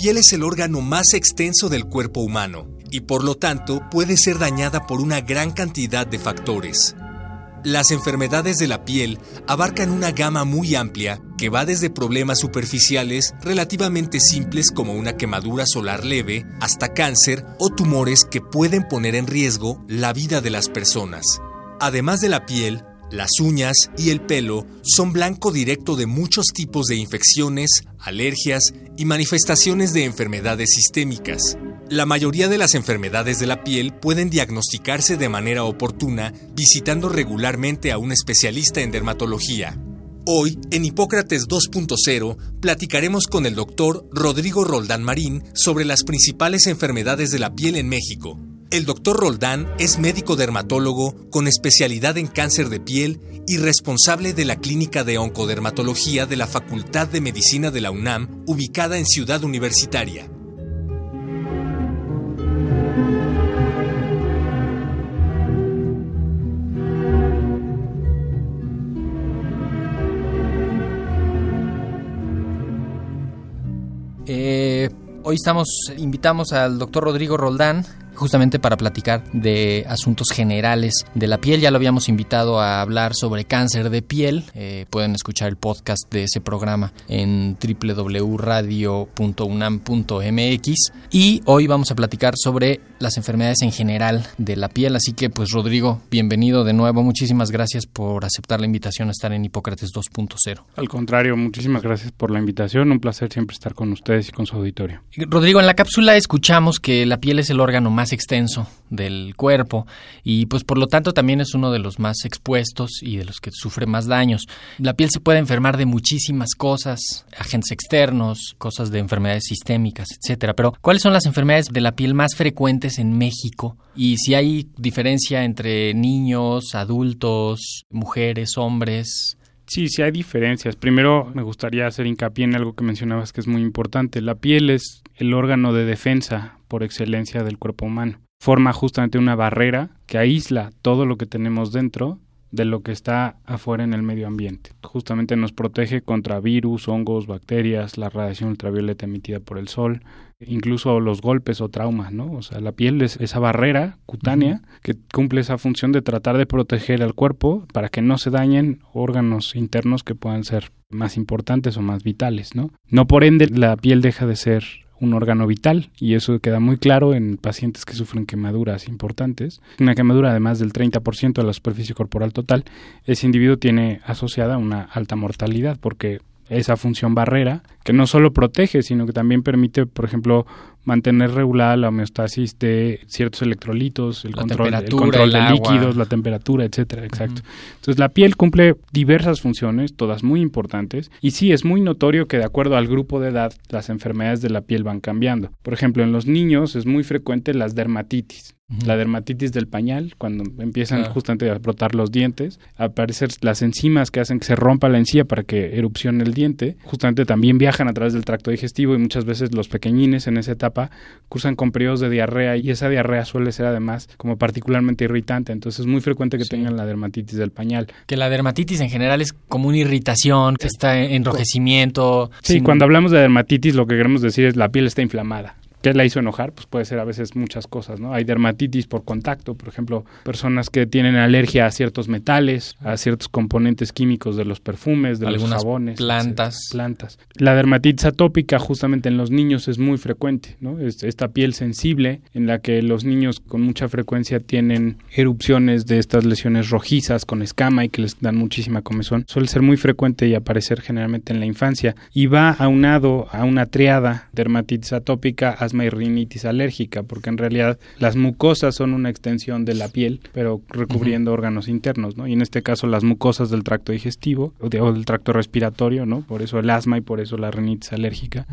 Piel es el órgano más extenso del cuerpo humano y por lo tanto puede ser dañada por una gran cantidad de factores. Las enfermedades de la piel abarcan una gama muy amplia que va desde problemas superficiales relativamente simples como una quemadura solar leve hasta cáncer o tumores que pueden poner en riesgo la vida de las personas. Además de la piel, las uñas y el pelo son blanco directo de muchos tipos de infecciones, alergias y manifestaciones de enfermedades sistémicas. La mayoría de las enfermedades de la piel pueden diagnosticarse de manera oportuna visitando regularmente a un especialista en dermatología. Hoy, en Hipócrates 2.0, platicaremos con el doctor Rodrigo Roldán Marín sobre las principales enfermedades de la piel en México. El doctor Roldán es médico dermatólogo con especialidad en cáncer de piel y responsable de la Clínica de Oncodermatología de la Facultad de Medicina de la UNAM, ubicada en Ciudad Universitaria. Eh, hoy estamos, invitamos al doctor Rodrigo Roldán, justamente para platicar de asuntos generales de la piel. Ya lo habíamos invitado a hablar sobre cáncer de piel. Eh, pueden escuchar el podcast de ese programa en www.radio.unam.mx. Y hoy vamos a platicar sobre las enfermedades en general de la piel. Así que, pues, Rodrigo, bienvenido de nuevo. Muchísimas gracias por aceptar la invitación a estar en Hipócrates 2.0. Al contrario, muchísimas gracias por la invitación. Un placer siempre estar con ustedes y con su auditorio. Rodrigo, en la cápsula escuchamos que la piel es el órgano más extenso del cuerpo y pues por lo tanto también es uno de los más expuestos y de los que sufre más daños. La piel se puede enfermar de muchísimas cosas, agentes externos, cosas de enfermedades sistémicas, etcétera. Pero ¿cuáles son las enfermedades de la piel más frecuentes en México? Y si hay diferencia entre niños, adultos, mujeres, hombres, Sí, sí hay diferencias. Primero me gustaría hacer hincapié en algo que mencionabas que es muy importante. La piel es el órgano de defensa por excelencia del cuerpo humano. Forma justamente una barrera que aísla todo lo que tenemos dentro de lo que está afuera en el medio ambiente. Justamente nos protege contra virus, hongos, bacterias, la radiación ultravioleta emitida por el sol, incluso los golpes o traumas, ¿no? O sea, la piel es esa barrera cutánea que cumple esa función de tratar de proteger al cuerpo para que no se dañen órganos internos que puedan ser más importantes o más vitales, ¿no? No por ende la piel deja de ser un órgano vital y eso queda muy claro en pacientes que sufren quemaduras importantes. Una quemadura de más del 30% de la superficie corporal total, ese individuo tiene asociada una alta mortalidad porque esa función barrera que no solo protege, sino que también permite, por ejemplo, mantener regulada la homeostasis de ciertos electrolitos, el control, el control de líquidos, la temperatura, etcétera, exacto. Entonces la piel cumple diversas funciones, todas muy importantes, y sí es muy notorio que de acuerdo al grupo de edad las enfermedades de la piel van cambiando. Por ejemplo, en los niños es muy frecuente las dermatitis, la dermatitis del pañal, cuando empiezan justamente a brotar los dientes, aparecer las enzimas que hacen que se rompa la encía para que erupcione el diente, justamente también viajan a través del tracto digestivo y muchas veces los pequeñines en esa etapa cursan con periodos de diarrea y esa diarrea suele ser además como particularmente irritante, entonces es muy frecuente que tengan la dermatitis del pañal. Que la dermatitis en general es como una irritación, que está enrojecimiento. Sí, sin- cuando hablamos de dermatitis lo que queremos decir es la piel está inflamada. ¿Qué la hizo enojar? Pues puede ser a veces muchas cosas, ¿no? Hay dermatitis por contacto, por ejemplo, personas que tienen alergia a ciertos metales, a ciertos componentes químicos de los perfumes, de Algunas los jabones, plantas. plantas. La dermatitis atópica justamente en los niños es muy frecuente, ¿no? Es esta piel sensible en la que los niños con mucha frecuencia tienen erupciones de estas lesiones rojizas con escama y que les dan muchísima comezón. Suele ser muy frecuente y aparecer generalmente en la infancia y va aunado a una triada dermatitis atópica, asma y rinitis alérgica, porque en realidad las mucosas son una extensión de la piel, pero recubriendo órganos internos, ¿no? Y en este caso las mucosas del tracto digestivo o, del tracto respiratorio, ¿no? Por eso el asma y por eso la rinitis alérgica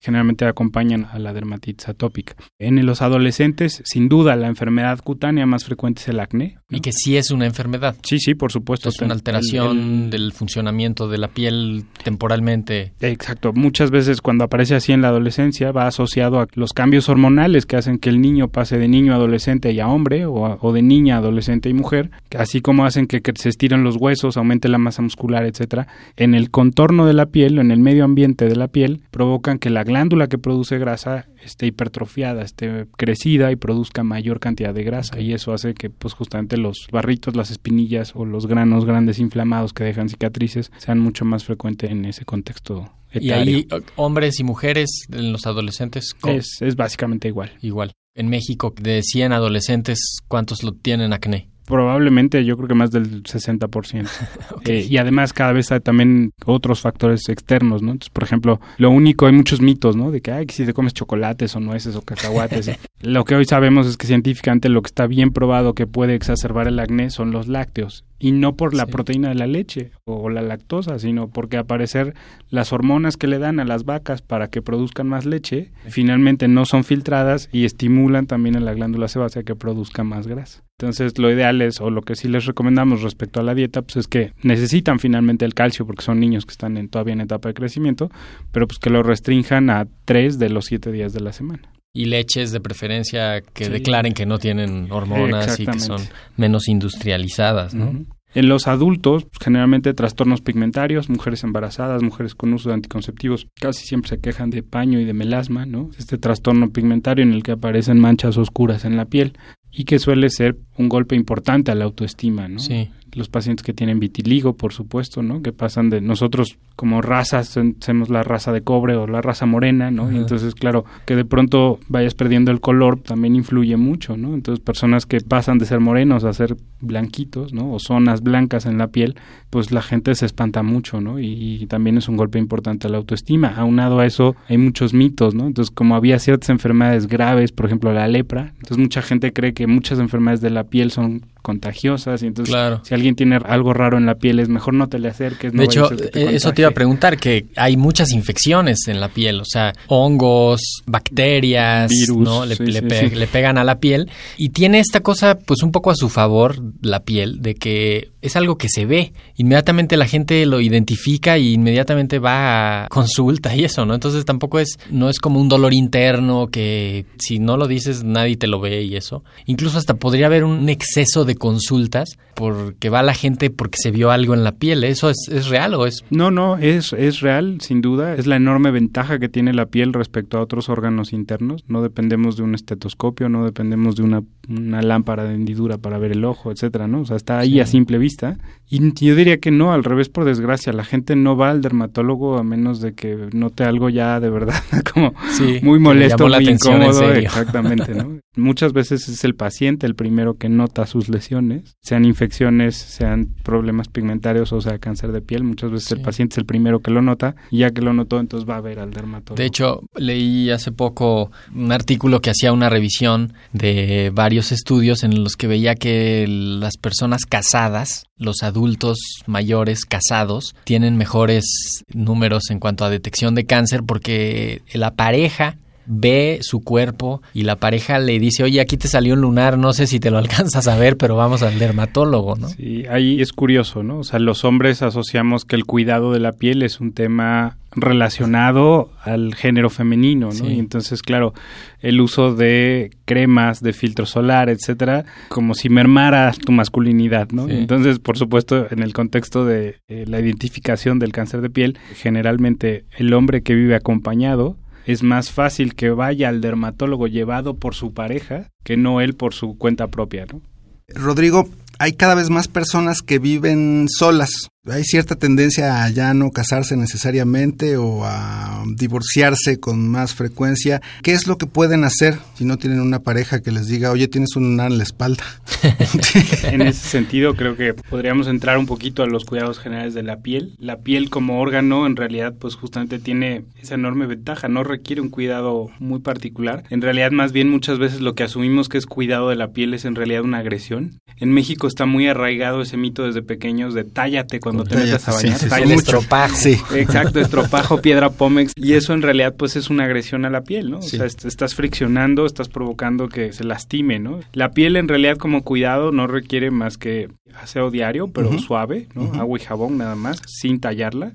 generalmente acompañan a la dermatitis atópica. En los adolescentes, sin duda, la enfermedad cutánea más frecuente es el acné. Y que sí es una enfermedad. Sí, sí, por supuesto. Es una alteración del funcionamiento de la piel temporalmente. Exacto. Muchas veces cuando aparece así en la adolescencia va asociado a los cambios hormonales que hacen que el niño pase de niño a adolescente y a hombre o, de niña a adolescente y mujer, así como hacen que, que, se estiren los huesos, aumente la masa muscular, etcétera, en el contorno de la piel, en el medio ambiente de la piel, provocan que la glándula que produce grasa esté hipertrofiada, esté crecida y produzca mayor cantidad de grasa y eso hace que pues justamente los barritos, las espinillas o los granos grandes inflamados que dejan cicatrices sean mucho más frecuentes en ese contexto. Etario. Y ahí hombres y mujeres en los adolescentes es, es básicamente igual. Igual. En México de 100 adolescentes, ¿cuántos lo tienen acné? Probablemente yo creo que más del 60%. eh, y además cada vez hay también otros factores externos, ¿no? Entonces, por ejemplo, lo único, hay muchos mitos, ¿no? De que, ay, que si te comes chocolates o nueces o cacahuates. lo que hoy sabemos es que científicamente lo que está bien probado que puede exacerbar el acné son los lácteos y no por la proteína de la leche o la lactosa, sino porque aparecer las hormonas que le dan a las vacas para que produzcan más leche, finalmente no son filtradas y estimulan también a la glándula sebácea que produzca más grasa. Entonces, lo ideal es, o lo que sí les recomendamos respecto a la dieta, pues es que necesitan finalmente el calcio porque son niños que están en, todavía en etapa de crecimiento, pero pues que lo restrinjan a tres de los siete días de la semana y leches de preferencia que declaren que no tienen hormonas y que son menos industrializadas, ¿no? En los adultos, pues, generalmente trastornos pigmentarios, mujeres embarazadas, mujeres con uso de anticonceptivos, casi siempre se quejan de paño y de melasma, ¿no? Este trastorno pigmentario en el que aparecen manchas oscuras en la piel y que suele ser un golpe importante a la autoestima, ¿no? Sí los pacientes que tienen vitiligo, por supuesto, ¿no? Que pasan de nosotros como razas, somos la raza de cobre o la raza morena, ¿no? Y entonces, claro, que de pronto vayas perdiendo el color también influye mucho, ¿no? Entonces, personas que pasan de ser morenos a ser blanquitos, ¿no? O zonas blancas en la piel, pues la gente se espanta mucho, ¿no? Y, y también es un golpe importante a la autoestima. Aunado a eso, hay muchos mitos, ¿no? Entonces, como había ciertas enfermedades graves, por ejemplo, la lepra, entonces mucha gente cree que muchas enfermedades de la piel son contagiosas y entonces si alguien tiene algo raro en la piel es mejor no te le acerques. de hecho, eh, eso te iba a preguntar, que hay muchas infecciones en la piel, o sea, hongos, bacterias, Virus, ¿no? Le, le, pegan a la piel y tiene esta cosa pues un poco a su favor la piel, de que es algo que se ve, inmediatamente la gente lo identifica y inmediatamente va a consulta y eso, ¿no? Entonces tampoco es, no es como un dolor interno que si no lo dices nadie te lo ve y eso. Incluso hasta podría haber un exceso de consultas porque va la gente porque se vio algo en la piel. ¿Eso es, es real o es...? No, no, es, es real, sin duda. Es la enorme ventaja que tiene la piel respecto a otros órganos internos. No dependemos de un estetoscopio, no dependemos de una, una lámpara de hendidura para ver el ojo, etcétera, ¿no? O sea, está ahí a simple vista. Y yo diría que no, al revés, por desgracia. La gente no va al dermatólogo a menos de que note algo ya de verdad como muy molesto, muy incómodo. Exactamente, ¿no? Muchas veces es el paciente el primero que nota sus lesiones, sean infecciones, sean problemas pigmentarios o sea cáncer de piel. Muchas veces el paciente es el primero que lo nota y ya que lo notó, entonces va a ver al dermatólogo. De hecho, leí hace poco un artículo que hacía una revisión de varios estudios en los que veía que las personas casadas, los adultos mayores casados, tienen mejores números en cuanto a detección de cáncer porque la pareja ve su cuerpo y la pareja le dice, oye, aquí te salió un lunar, no sé si te lo alcanzas a ver, pero vamos al dermatólogo, ¿no? Sí, ahí es curioso, ¿no? O sea, los hombres asociamos que el cuidado de la piel es un tema relacionado al género femenino, ¿no? Y entonces, claro, el uso de cremas, de filtro solar, etcétera, como si mermara tu masculinidad, ¿no? Entonces, por supuesto, en el contexto de eh, la identificación del cáncer de piel, generalmente el hombre que vive acompañado es más fácil que vaya al dermatólogo llevado por su pareja que no él por su cuenta propia, ¿no? Rodrigo, hay cada vez más personas que viven solas hay cierta tendencia a ya no casarse necesariamente o a divorciarse con más frecuencia. ¿Qué es lo que pueden hacer si no tienen una pareja que les diga, oye, tienes un lunar en la espalda? en ese sentido, creo que podríamos entrar un poquito a los cuidados generales de la piel. La piel como órgano, en realidad, pues justamente tiene esa enorme ventaja, no requiere un cuidado muy particular. En realidad, más bien, muchas veces lo que asumimos que es cuidado de la piel es en realidad una agresión. En México está muy arraigado ese mito desde pequeños de tállate cuando te metes a bañar. Sí, sí, estropajo. Sí. Exacto, estropajo, piedra pómex. Y eso en realidad pues es una agresión a la piel, ¿no? O sea, estás friccionando, estás provocando que se lastime, ¿no? La piel en realidad como cuidado no requiere más que aseo diario, pero suave, ¿no? Agua y jabón nada más, sin tallarla.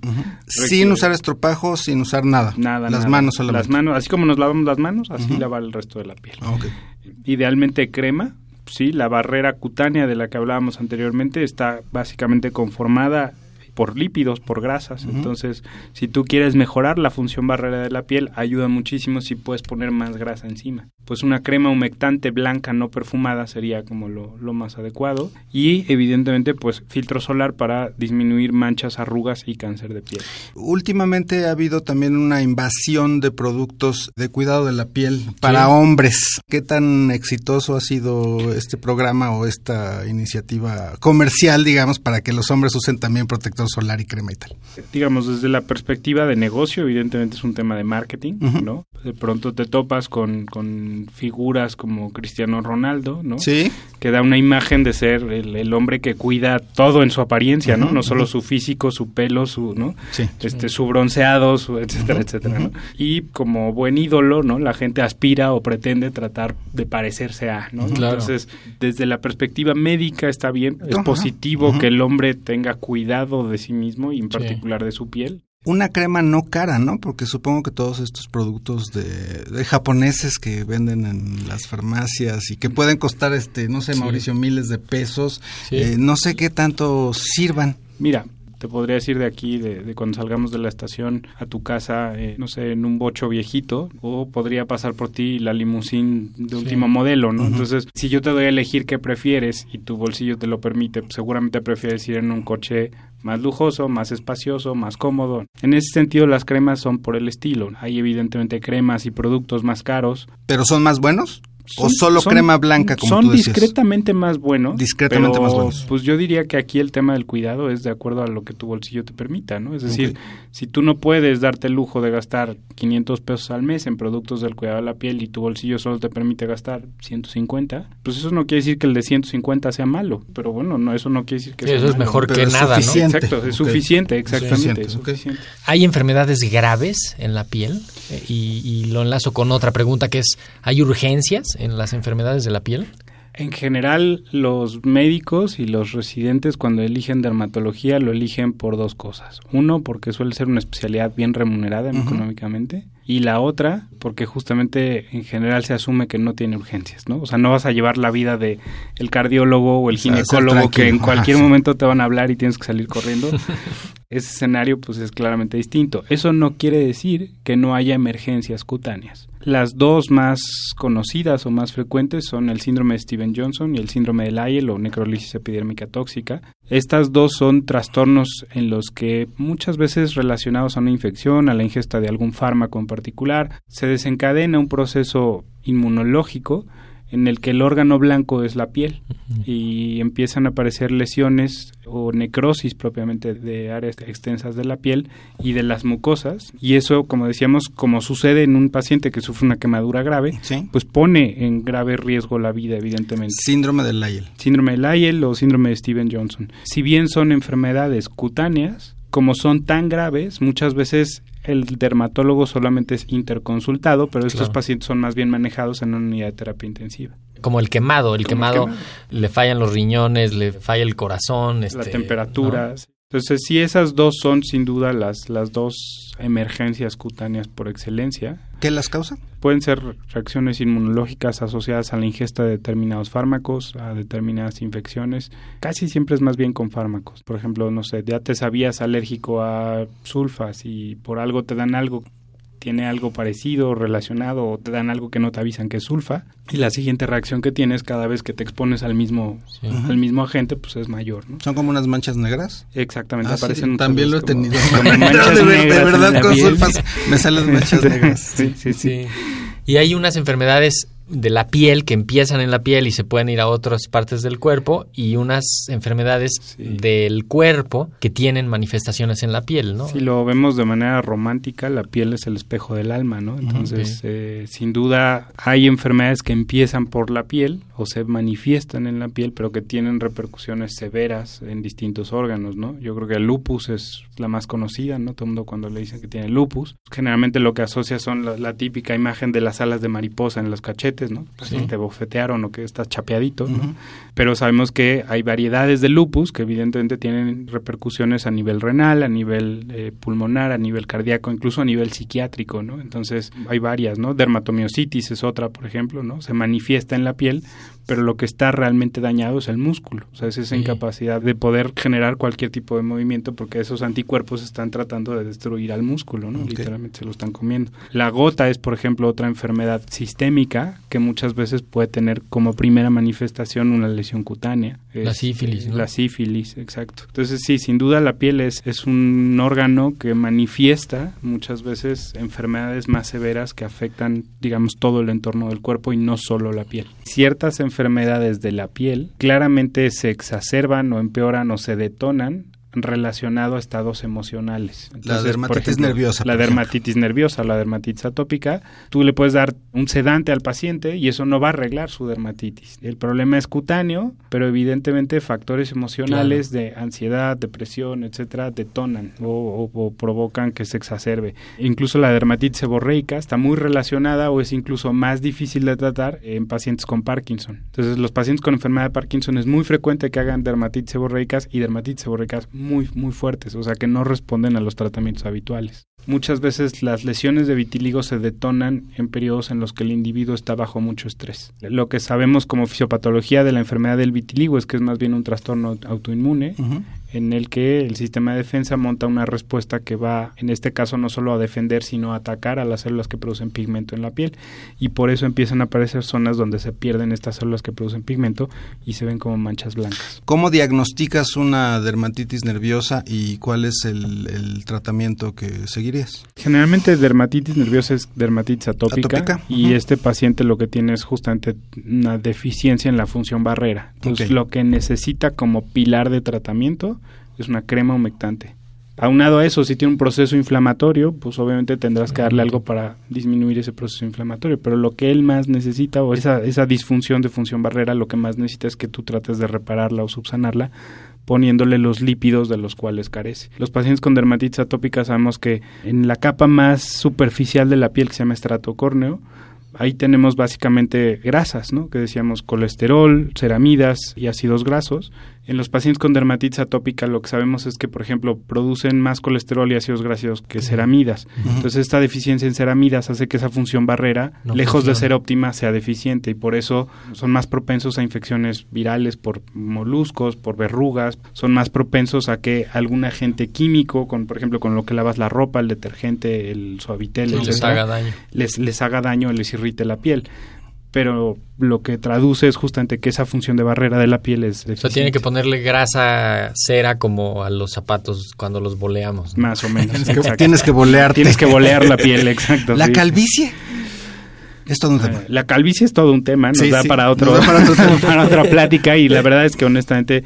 Sin usar estropajo, sin usar nada. Nada, Las manos solamente. Las manos, así como nos lavamos las manos, así lavar el resto de la piel. Okay. Idealmente crema, sí, la barrera cutánea de la que hablábamos anteriormente está básicamente conformada por lípidos, por grasas. Entonces, si tú quieres mejorar la función barrera de la piel, ayuda muchísimo si puedes poner más grasa encima. Pues una crema humectante blanca no perfumada sería como lo, lo más adecuado. Y evidentemente, pues filtro solar para disminuir manchas, arrugas y cáncer de piel. Últimamente ha habido también una invasión de productos de cuidado de la piel para hombres. ¿Qué tan exitoso ha sido este programa o esta iniciativa comercial, digamos, para que los hombres usen también protector solar y crema y tal. Digamos, desde la perspectiva de negocio, evidentemente es un tema de marketing, ¿no? De pronto te topas con, con, figuras como Cristiano Ronaldo, ¿no? Sí. Que da una imagen de ser el, hombre que cuida todo en su apariencia, ¿no? no solo su físico, su pelo, su, ¿no? Sí. Este, su bronceado, su etcétera, etcétera, ¿no? Y como buen ídolo, ¿no? La gente aspira o pretende tratar de parecerse a, ¿no? Entonces, desde la perspectiva médica está bien, es positivo que el hombre tenga cuidado de sí mismo y en particular de su piel. Una crema no cara, ¿no? Porque supongo que todos estos productos de, japoneses que venden en las farmacias y que pueden costar, este, no sé, Mauricio, miles de pesos, eh, no sé qué tanto sirvan. Mira, te podría decir de aquí, de, cuando salgamos de la estación a tu casa, eh, no sé, en un bocho viejito, o podría pasar por ti la limusín de último modelo, ¿no? Entonces, si yo te doy a elegir qué prefieres y tu bolsillo te lo permite, pues, seguramente prefieres ir en un coche más lujoso, más espacioso, más cómodo. En ese sentido, las cremas son por el estilo. Hay evidentemente cremas y productos más caros. ¿Pero son más buenos? ¿O solo crema blanca, como Son tú decías? discretamente más buenos. Discretamente pero, más buenos. Pues yo diría que aquí el tema del cuidado es de acuerdo a lo que tu bolsillo te permita, ¿no? Es decir, si tú no puedes darte el lujo de gastar 500 pesos al mes en productos del cuidado de la piel y tu bolsillo solo te permite gastar 150, pues eso no quiere decir que el de 150 sea malo. Pero bueno, no eso no quiere decir que Sí, sea eso es mejor Pero que es nada, suficiente. Exacto, es suficiente, exactamente. Suficiente, es ok. suficiente. ¿Hay enfermedades graves en la piel? Eh, Y, y lo enlazo con otra pregunta que es, ¿hay urgencias en las enfermedades de la piel? En general, los médicos y los residentes cuando eligen dermatología lo eligen por dos cosas. Uno, porque suele ser una especialidad bien remunerada económicamente. Y la otra, porque justamente en general se asume que no tiene urgencias, ¿no? O sea, no vas a llevar la vida de el cardiólogo o el O sea, ser ginecólogo que en cualquier sí. momento te van a hablar y tienes que salir corriendo. Ese escenario pues es claramente distinto. Eso no quiere decir que no haya emergencias cutáneas. Las dos más conocidas o más frecuentes son el síndrome de Steven Johnson y el síndrome de Lyell o necrolisis epidérmica tóxica. Estas dos son trastornos en los que muchas veces relacionados a una infección, a la ingesta de algún fármaco en particular, se desencadena un proceso inmunológico en el que el órgano blanco es la piel y empiezan a aparecer lesiones o necrosis propiamente de áreas extensas de la piel y de las mucosas y eso como decíamos como sucede en un paciente que sufre una quemadura grave Sí. pues pone en grave riesgo la vida evidentemente Síndrome de Lyell. síndrome de Lyell o síndrome de Steven Johnson. Si bien son enfermedades cutáneas, como son tan graves, muchas veces el dermatólogo solamente es interconsultado, pero estos Claro. pacientes son más bien manejados en una unidad de terapia intensiva. Como el quemado, el quemado, le fallan los riñones, le falla el corazón, la este, temperatura. Entonces, sí, esas dos son sin duda las, las dos emergencias cutáneas por excelencia. ¿Qué las causa? Pueden ser reacciones inmunológicas asociadas a la ingesta de determinados fármacos, a determinadas infecciones. Casi siempre es más bien con fármacos. Por ejemplo, no sé, ya te sabías alérgico a sulfas y por algo te dan algo tiene algo parecido, relacionado, o te dan algo que no te avisan que es sulfa, y la siguiente reacción que tienes cada vez que te expones al mismo, al mismo agente, pues es mayor, ¿no? ¿Son como unas manchas negras? Exactamente, Ah, aparecen también lo he como- tenido. como manchas de, de negras en verdad, la con piel. sulfas me salen manchas negras. Sí, sí, sí. Sí. Y hay unas enfermedades de la piel que empiezan en la piel y se pueden ir a otras partes del cuerpo y unas enfermedades Sí. del cuerpo que tienen manifestaciones en la piel, ¿no? Si lo vemos de manera romántica, la piel es el espejo del alma, ¿no? Entonces, eh, sin duda, hay enfermedades que empiezan por la piel o se manifiestan en la piel, pero que tienen repercusiones severas en distintos órganos, ¿no? Yo creo que el lupus es la más conocida, ¿no? Todo el mundo cuando le dicen que tiene lupus, generalmente lo que asocia son la, la típica imagen de las alas de mariposa en los cachetes, ¿no? Pues Sí. te bofetearon o que estás chapeadito, ¿no? Pero sabemos que hay variedades de lupus que evidentemente tienen repercusiones a nivel renal, a nivel eh, pulmonar, a nivel cardíaco, incluso a nivel psiquiátrico, ¿no? Entonces hay varias, ¿no? Dermatomiositis es otra, por ejemplo, ¿no? Se manifiesta en la piel, pero lo que está realmente dañado es el músculo, o sea, es esa Sí. incapacidad de poder generar cualquier tipo de movimiento porque esos anticuerpos están tratando de destruir al músculo, ¿no? Literalmente se lo están comiendo. La gota es, por ejemplo, otra enfermedad sistémica que muchas veces puede tener como primera manifestación una lesión cutánea. La Es, sífilis, ¿no? La sífilis, exacto. Entonces, sí, sin duda la piel es, es un órgano que manifiesta muchas veces enfermedades más severas que afectan, digamos, todo el entorno del cuerpo y no solo la piel. Ciertas enfermedades de la piel claramente se exacerban o empeoran o se detonan relacionado a estados emocionales. La dermatitis nerviosa, La ejemplo. dermatitis nerviosa, la dermatitis atópica, tú le puedes dar un sedante al paciente y eso no va a arreglar su dermatitis. El problema es cutáneo, pero evidentemente factores emocionales de ansiedad, depresión, etcétera, detonan o, o- o provocan que se exacerbe. Incluso la dermatitis seborreica está muy relacionada o es incluso más difícil de tratar en pacientes con Parkinson. Entonces, los pacientes con enfermedad de Parkinson es muy frecuente que hagan dermatitis seborreicas y dermatitis seborreicas muy, muy fuertes, o sea, que no responden a los tratamientos habituales. Muchas veces las lesiones de vitiligo se detonan en periodos en los que el individuo está bajo mucho estrés. Lo que sabemos como fisiopatología de la enfermedad del vitiligo es que es más bien un trastorno autoinmune en el que el sistema de defensa monta una respuesta que va, en este caso, no solo a defender, sino a atacar a las células que producen pigmento en la piel. Y por eso empiezan a aparecer zonas donde se pierden estas células que producen pigmento y se ven como manchas blancas. ¿Cómo diagnosticas una dermatitis nerviosa y cuál es el, el tratamiento que Generalmente dermatitis nerviosa es dermatitis atópica, Atópica, y este paciente lo que tiene es justamente una deficiencia en la función barrera. Entonces lo que necesita como pilar de tratamiento es una crema humectante. Aunado a eso, si tiene un proceso inflamatorio, pues obviamente tendrás que darle algo para disminuir ese proceso inflamatorio, pero lo que él más necesita, o esa, esa disfunción de función barrera, lo que más necesita es que tú trates de repararla o subsanarla poniéndole los lípidos de los cuales carece. Los pacientes con dermatitis atópica sabemos que en la capa más superficial de la piel que se llama estrato córneo, ahí tenemos básicamente grasas, ¿no? Que decíamos colesterol, ceramidas y ácidos grasos. En los pacientes con dermatitis atópica lo que sabemos es que, por ejemplo, producen más colesterol y ácidos grasos que ceramidas. Entonces, esta deficiencia en ceramidas hace que esa función barrera, No lejos de ser óptima, sea deficiente y por eso son más propensos a infecciones virales por moluscos, por verrugas, son más propensos a que algún agente químico, con por ejemplo, con lo que lavas la ropa, el detergente, el suavitel, Sí, les haga daño. les, les haga daño, les irrite la piel. Pero lo que traduce es justamente que esa función de barrera de la piel es O sea, deficiente. tiene que ponerle grasa, cera como a los zapatos cuando los boleamos. ¿no? Más o menos. Tienes que, exacto. tienes que bolearte. Tienes que bolear la piel, exacto. La sí. calvicie es todo un tema. La calvicie es todo un tema, nos Sí, da sí, para otro, da para otro tema. para otra plática y la verdad es que honestamente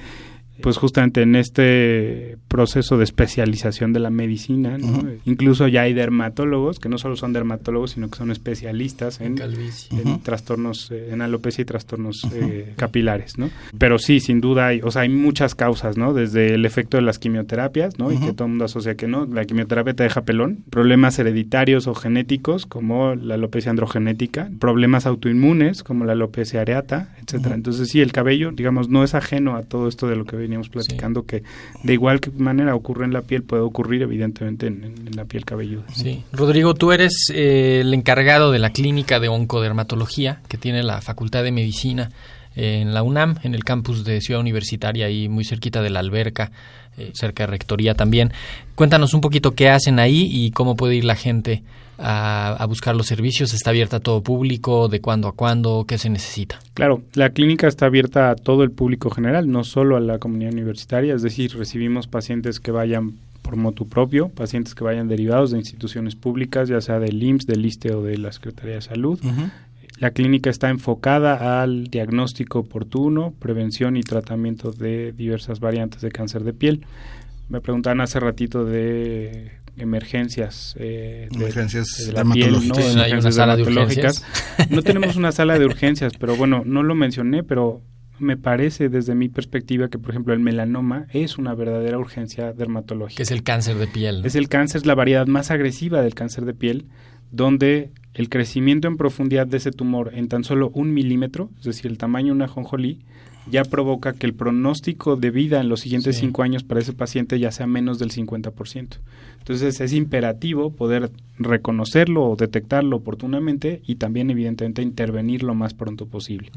pues justamente en este proceso de especialización de la medicina, ¿no? Incluso ya hay dermatólogos que no solo son dermatólogos, sino que son especialistas en, Calvicie. en Ujú. trastornos, eh, en alopecia y trastornos eh, capilares, ¿no? Pero sí, sin duda, hay, o sea, hay muchas causas, ¿no? Desde el efecto de las quimioterapias, ¿no? Y que todo el mundo asocia que no, la quimioterapia te deja pelón, problemas hereditarios o genéticos como la alopecia androgenética, problemas autoinmunes como la alopecia areata, etcétera. Entonces, sí, el cabello, digamos, no es ajeno a todo esto de lo que veníamos platicando, que de igual manera ocurre en la piel, puede ocurrir evidentemente en, la piel cabelluda. Sí. Rodrigo, tú eres eh, el encargado de la clínica de oncodermatología que tiene la Facultad de Medicina eh, en la UNAM, en el campus de Ciudad Universitaria, ahí muy cerquita de la alberca, eh, cerca de Rectoría también. Cuéntanos un poquito qué hacen ahí y cómo puede ir la gente a, a buscar los servicios? ¿Está abierta a todo público? ¿De cuándo a cuándo? ¿Qué se necesita? Claro, la clínica está abierta a todo el público general, no solo a la comunidad universitaria, es decir, recibimos pacientes que vayan por motu propio, pacientes que vayan derivados de instituciones públicas, ya sea del IMSS, del ISTE o de la Secretaría de Salud. La clínica está enfocada al diagnóstico oportuno, prevención y tratamiento de diversas variantes de cáncer de piel. Me preguntaban hace ratito de emergencias, eh, de, Emergencias de la piel, ¿no? Sí, Emergencias sala de dermatológicas. No tenemos una sala de urgencias, pero bueno, no lo mencioné, pero me parece desde mi perspectiva que, por ejemplo, el melanoma es una verdadera urgencia dermatológica. Que es el cáncer de piel. ¿no? Es el cáncer, es la variedad más agresiva del cáncer de piel, donde el crecimiento en profundidad de ese tumor en tan solo un milímetro, es decir, el tamaño de una jonjolí, ya provoca que el pronóstico de vida en los siguientes Sí. cinco años para ese paciente ya sea menos del 50%. Entonces es imperativo poder reconocerlo o detectarlo oportunamente y también evidentemente intervenir lo más pronto posible.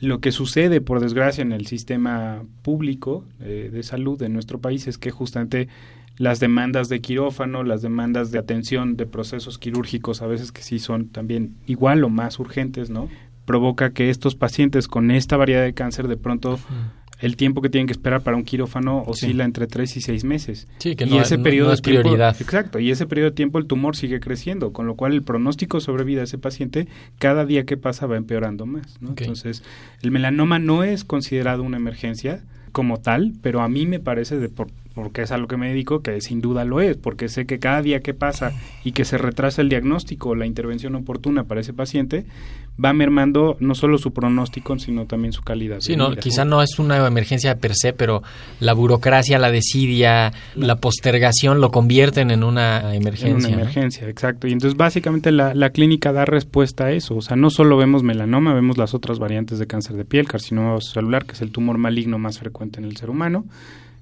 Lo que sucede, por desgracia, en el sistema público eh, de salud de nuestro país es que justamente las demandas de quirófano, las demandas de atención de procesos quirúrgicos, a veces que sí son también igual o más urgentes, ¿no? Provoca que estos pacientes con esta variedad de cáncer de pronto el tiempo que tienen que esperar para un quirófano oscila entre 3 y 6 meses. Sí, que y no, ese no- periodo no de es tiempo- prioridad. exacto, y ese periodo de tiempo el tumor sigue creciendo, con lo cual el pronóstico sobre vida de ese paciente cada día que pasa va empeorando más. ¿no? Entonces, el melanoma no es considerado una emergencia como tal, pero a mí me parece, de por- porque es a lo que me dedico, que sin duda lo es, porque sé que cada día que pasa y que se retrasa el diagnóstico o la intervención oportuna para ese paciente, va mermando no solo su pronóstico, sino también su calidad. Sí, no, quizá no es una emergencia per se, pero la burocracia, la desidia, la postergación lo convierten en una En emergencia. una ¿no? emergencia, exacto. Y entonces básicamente la, la clínica da respuesta a eso. O sea, no solo vemos melanoma, vemos las otras variantes de cáncer de piel, carcinoma celular, que es el tumor maligno más frecuente en el ser humano.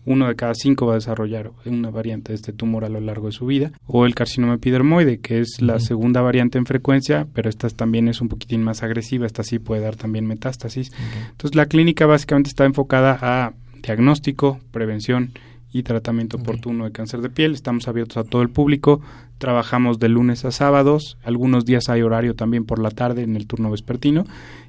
Uno de cada cinco va a desarrollar una variante de este tumor a lo largo de su vida. O el carcinoma epidermoide, que es la segunda variante en frecuencia, pero esta también es un poquitín más agresiva. Esta sí puede dar también metástasis. Entonces la clínica básicamente está enfocada a diagnóstico, prevención y tratamiento oportuno de cáncer de piel. Estamos abiertos a todo el público. Trabajamos de lunes a sábados. Algunos días hay horario también por la tarde en el turno vespertino.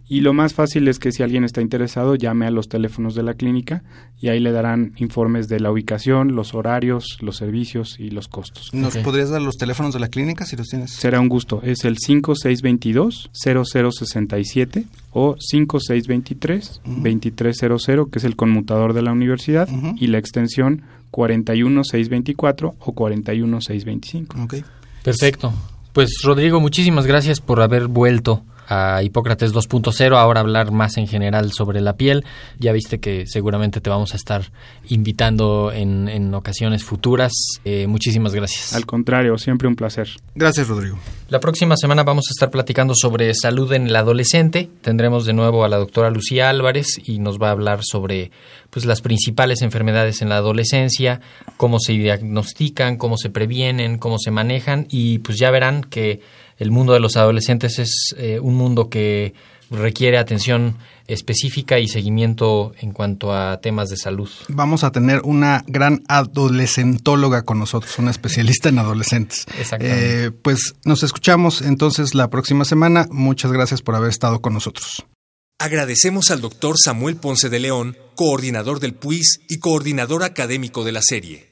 Y lo más fácil es que si alguien está interesado, llame a los teléfonos de la clínica y ahí le darán informes de la ubicación, los horarios, los servicios y los costos. ¿Nos podrías dar los teléfonos de la clínica si los tienes? Será un gusto. Es el 5622-0067 o 5623-2300, que es el conmutador de la universidad, Ujú. y la extensión 41624 o 41625. Ok. Perfecto. Pues Rodrigo, muchísimas gracias por haber vuelto a Hipócrates 2.0, ahora hablar más en general sobre la piel. Ya viste que seguramente te vamos a estar invitando en, en ocasiones futuras. Eh, muchísimas gracias. Al contrario, siempre un placer. Gracias, Rodrigo. La próxima semana vamos a estar platicando sobre salud en el adolescente. Tendremos de nuevo a la doctora Lucía Álvarez y nos va a hablar sobre pues las principales enfermedades en la adolescencia, cómo se diagnostican, cómo se previenen, cómo se manejan y pues ya verán que el mundo de los adolescentes es eh, un mundo que requiere atención específica y seguimiento en cuanto a temas de salud. Vamos a tener una gran adolescentóloga con nosotros, una especialista en adolescentes. Exactamente. Eh, pues nos escuchamos entonces la próxima semana. Muchas gracias por haber estado con nosotros. Agradecemos al doctor Samuel Ponce de León, coordinador del PUIS y coordinador académico de la serie.